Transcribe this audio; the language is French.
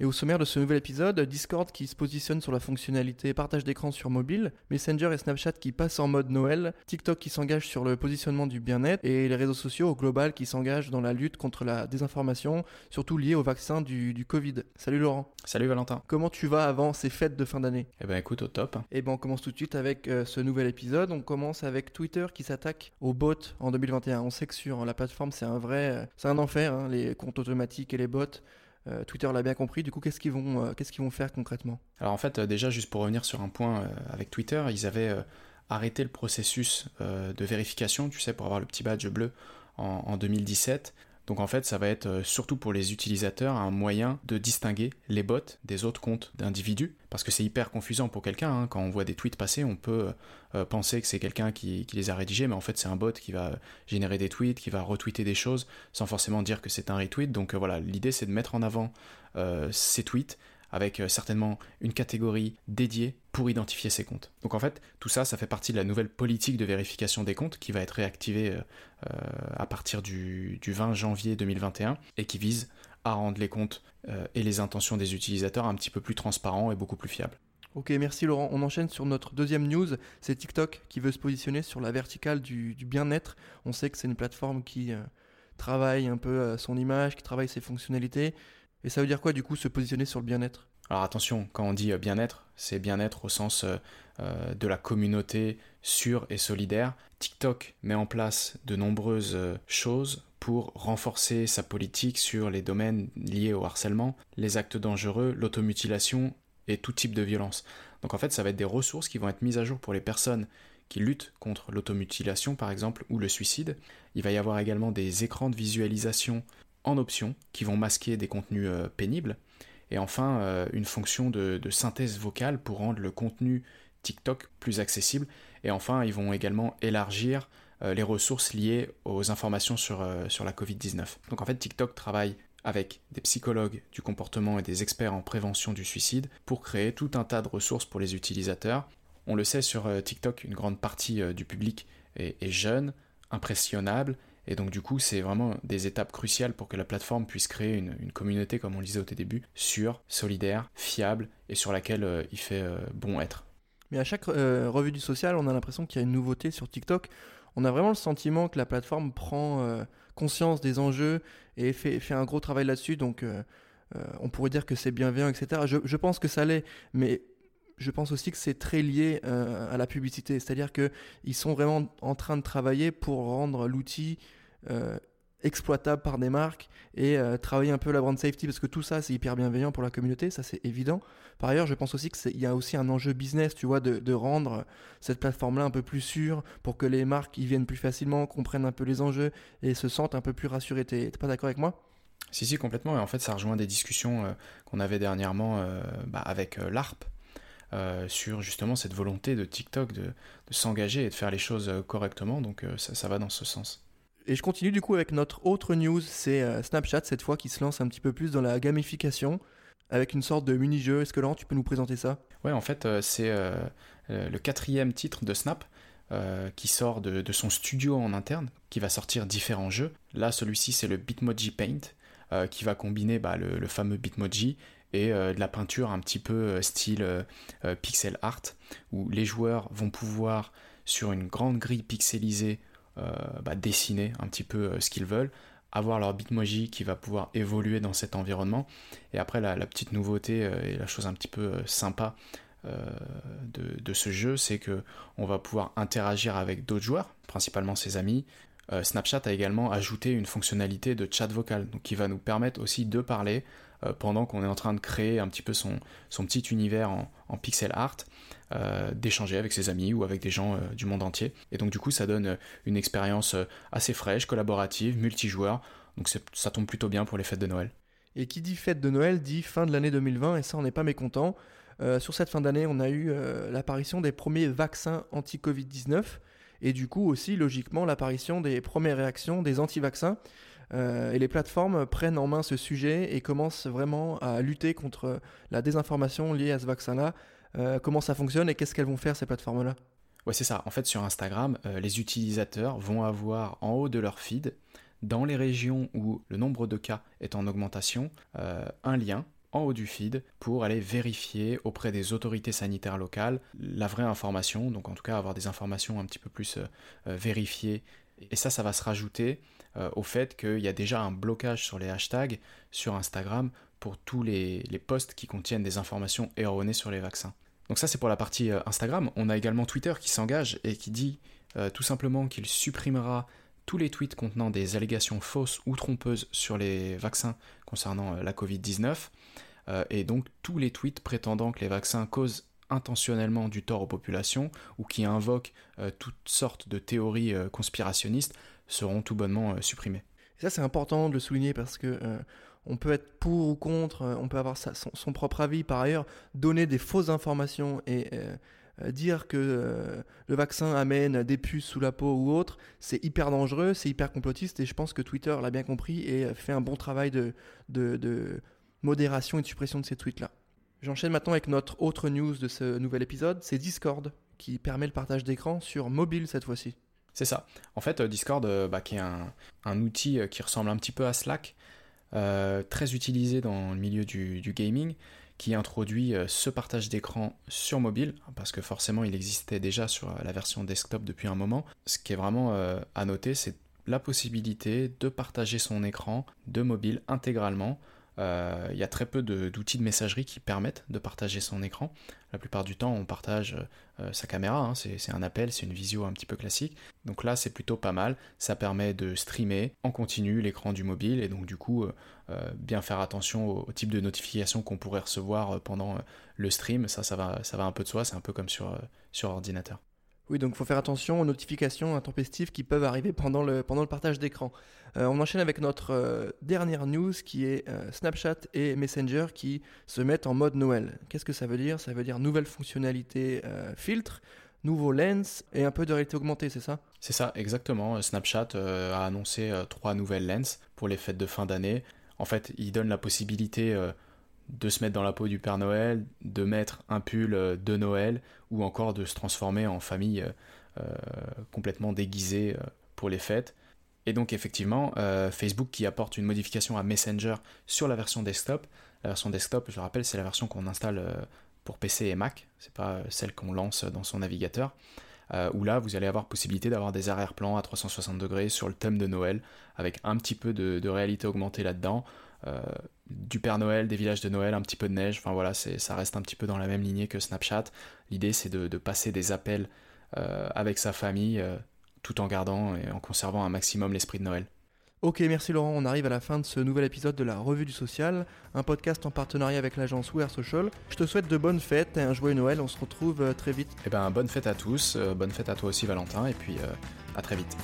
et au sommaire de ce nouvel épisode, Discord qui se positionne sur la fonctionnalité partage d'écran sur mobile, Messenger et Snapchat qui passent en mode Noël, TikTok qui s'engage sur le positionnement du bien-être et les réseaux sociaux au global qui s'engagent dans la lutte contre la désinformation, surtout liée au vaccin du, du Covid. Salut Laurent. Salut Valentin. Comment tu vas avant ces fêtes de fin d'année? Eh ben écoute, au top. Eh ben on commence tout de suite avec euh, ce nouvel épisode. On commence avec Twitter qui s'attaque aux bots en 2021. On sait que sur la plateforme c'est un vrai, euh, c'est un enfer, hein, les comptes automatiques et les bots. Euh, Twitter l'a bien compris. Du coup, qu'est-ce qu'ils vont, euh, qu'est-ce vont faire concrètement? Alors en fait, euh, déjà juste pour revenir sur un point avec Twitter, ils avaient arrêté le processus de vérification, tu sais, pour avoir le petit badge bleu en 2017. Donc en fait, ça va être euh, surtout pour les utilisateurs un moyen de distinguer les bots des autres comptes d'individus, parce que c'est hyper confusant pour quelqu'un. Hein. Quand on voit des tweets passer, on peut euh, euh, penser que c'est quelqu'un qui, les a rédigés, mais en fait c'est un bot qui va générer des tweets, qui va retweeter des choses, sans forcément dire que c'est un retweet. Donc voilà, l'idée c'est de mettre en avant ces tweets avec certainement une catégorie dédiée pour identifier ces comptes. Donc en fait, tout ça, ça fait partie de la nouvelle politique de vérification des comptes qui va être réactivée euh, à partir du, 20 janvier 2021 et qui vise à rendre les comptes euh, et les intentions des utilisateurs un petit peu plus transparents et beaucoup plus fiables. Ok, merci Laurent. On enchaîne sur notre deuxième news. C'est TikTok qui veut se positionner sur la verticale du, bien-être. On sait que c'est une plateforme qui euh, travaille un peu son image, qui travaille ses fonctionnalités. Et ça veut dire quoi du coup se positionner sur le bien-être? Alors attention, quand on dit euh, bien-être, c'est bien-être au sens euh, euh, de la communauté sûre et solidaire. TikTok met en place de nombreuses choses pour renforcer sa politique sur les domaines liés au harcèlement, les actes dangereux, l'automutilation et tout type de violence. Donc en fait, ça va être des ressources qui vont être mises à jour pour les personnes qui luttent contre l'automutilation par exemple ou le suicide. Il va y avoir également des écrans de visualisation en option qui vont masquer des contenus pénibles et enfin, euh, une fonction de, synthèse vocale pour rendre le contenu TikTok plus accessible. Et enfin, ils vont également élargir euh, les ressources liées aux informations sur, euh, sur la Covid-19. Donc en fait, TikTok travaille avec des psychologues du comportement et des experts en prévention du suicide pour créer tout un tas de ressources pour les utilisateurs. On le sait sur TikTok, une grande partie du public est jeune, impressionnable et donc du coup, c'est vraiment des étapes cruciales pour que la plateforme puisse créer une, communauté, comme on le disait au début, sûre, solidaire, fiable et sur laquelle euh, il fait euh, bon être. Mais à chaque euh, revue du social, on a l'impression qu'il y a une nouveauté sur TikTok. On a vraiment le sentiment que la plateforme prend conscience des enjeux et fait, un gros travail là-dessus. Donc on pourrait dire que c'est bienveillant, etc. Je pense que ça l'est, mais je pense aussi que c'est très lié euh, à la publicité, c'est-à-dire que ils sont vraiment en train de travailler pour rendre l'outil euh, exploitable par des marques et euh, travailler un peu la brand safety parce que tout ça c'est hyper bienveillant pour la communauté, ça c'est évident. Par ailleurs, je pense aussi qu'il y a aussi un enjeu business, tu vois, de, de rendre cette plateforme-là un peu plus sûre pour que les marques y viennent plus facilement, comprennent un peu les enjeux et se sentent un peu plus rassurées. T'es pas d'accord avec moi? Si si complètement. Et en fait, ça rejoint des discussions qu'on avait dernièrement bah, avec l'ARP euh, sur justement cette volonté de TikTok de, s'engager et de faire les choses euh, correctement, donc euh, ça, va dans ce sens. Et je continue du coup avec notre autre news, c'est Snapchat cette fois qui se lance un petit peu plus dans la gamification avec une sorte de mini-jeu. Est-ce que Laurent, tu peux nous présenter ça? Ouais, en fait, c'est le quatrième titre de Snap. qui sort de, son studio en interne, qui va sortir différents jeux. Là, celui-ci, c'est le Bitmoji Paint, qui va combiner bah, le, le, fameux Bitmoji et euh, de la peinture un petit peu euh, style euh, pixel art, où les joueurs vont pouvoir, sur une grande grille pixelisée, bah, dessiner un petit peu ce qu'ils veulent, avoir leur Bitmoji qui va pouvoir évoluer dans cet environnement. Et après, la, petite nouveauté et la chose un petit peu sympa de, de, ce jeu, c'est que on va pouvoir interagir avec d'autres joueurs, principalement ses amis, euh, Snapchat a également ajouté une fonctionnalité de chat vocal, qui va nous permettre aussi de parler euh, pendant qu'on est en train de créer un petit peu son, son petit univers en, pixel art, euh, d'échanger avec ses amis ou avec des gens du monde entier. Et donc du coup ça donne une expérience assez fraîche, collaborative, multijoueur, donc ça tombe plutôt bien pour les fêtes de Noël. Et qui dit fête de Noël dit fin de l'année 2020, et ça on n'est pas mécontent. sur cette fin d'année, on a eu l'apparition des premiers vaccins anti-Covid-19. Et du coup aussi logiquement l'apparition des premières réactions des anti-vaccins. et les plateformes prennent en main ce sujet et commencent vraiment à lutter contre la désinformation liée à ce vaccin-là. comment ça fonctionne et qu'est-ce qu'elles vont faire ces plateformes-là? Ouais, c'est ça. En fait, sur Instagram, les utilisateurs vont avoir en haut de leur feed dans les régions où le nombre de cas est en augmentation, euh, un lien en haut du feed pour aller vérifier auprès des autorités sanitaires locales la vraie information, donc en tout cas avoir des informations un petit peu plus euh, euh, vérifiées. Et ça, ça va se rajouter au fait qu'il y a déjà un blocage sur les hashtags sur Instagram pour tous les, les posts qui contiennent des informations erronées sur les vaccins. Donc ça c'est pour la partie Instagram. On a également Twitter qui s'engage et qui dit tout simplement qu'il supprimera tous les tweets contenant des allégations fausses ou trompeuses sur les vaccins concernant euh, la Covid-19, euh, et donc tous les tweets prétendant que les vaccins causent intentionnellement du tort aux populations ou qui invoquent euh, toutes sortes de théories conspirationnistes seront tout bonnement supprimés. ça c'est important de le souligner parce que on peut être pour ou contre, on peut avoir son, propre avis par ailleurs, donner des fausses informations et euh, dire que euh, le vaccin amène des puces sous la peau ou autre, c'est hyper dangereux, c'est hyper complotiste et je pense que Twitter l'a bien compris et fait un bon travail de, modération et suppression de ces tweets-là. J'enchaîne maintenant avec notre autre news de ce nouvel épisode, c'est Discord qui permet le partage d'écran sur mobile cette fois-ci. C'est ça. En fait, euh, Discord, bah, qui est un, outil qui ressemble un petit peu à Slack, très utilisé dans le milieu du, du gaming, qui introduit euh, ce partage d'écran sur mobile, parce que forcément il existait déjà sur euh, la version desktop depuis un moment. Ce qui est vraiment euh, à noter, c'est la possibilité de partager son écran de mobile intégralement euh, il y a très peu d'outils de, messagerie qui permettent de partager son écran. La plupart du temps, on partage euh, sa caméra, hein. c'est un appel, c'est une visio un petit peu classique. Donc là, c'est plutôt pas mal. Ça permet de streamer en continu l'écran du mobile et donc du coup, euh, bien faire attention au, type de notification qu'on pourrait recevoir pendant le stream. Ça, ça va, un peu de soi, c'est un peu comme sur ordinateur. Oui, donc il faut faire attention aux notifications intempestives qui peuvent arriver pendant le, pendant le partage d'écran. Euh, on enchaîne avec notre euh, dernière news qui est euh, Snapchat et Messenger qui se mettent en mode Noël. Qu'est-ce que ça veut dire? Ça veut dire nouvelle fonctionnalité filtre, nouveau lens et un peu de réalité augmentée, c'est ça? C'est ça, exactement. Snapchat a annoncé trois nouvelles lens pour les fêtes de fin d'année. En fait, il donne la possibilité de se mettre dans la peau du Père Noël, de mettre un pull euh, de Noël, ou encore de se transformer en famille euh, euh, complètement déguisée pour les fêtes. Et donc effectivement, Facebook qui apporte une modification à Messenger sur la version desktop. La version desktop, je rappelle, c'est la version qu'on installe pour PC et Mac, c'est pas celle qu'on lance dans son navigateur. Où là, vous allez avoir possibilité d'avoir des arrière-plans à 360 degrés sur le thème de Noël, avec un petit peu de réalité augmentée là-dedans. Euh, du Père Noël, des villages de Noël, un petit peu de neige, enfin voilà, ça reste un petit peu dans la même lignée que Snapchat. L'idée c'est de, passer des appels euh, avec sa famille euh, tout en gardant et en conservant un maximum l'esprit de Noël. Ok, merci Laurent. On arrive à la fin de ce nouvel épisode de la Revue du Social, un podcast en partenariat avec l'agence We Social. Je te souhaite de bonnes fêtes et un joyeux Noël. On se retrouve très vite. Eh ben, bonne fête à tous, bonne fête à toi aussi Valentin, et puis à très vite.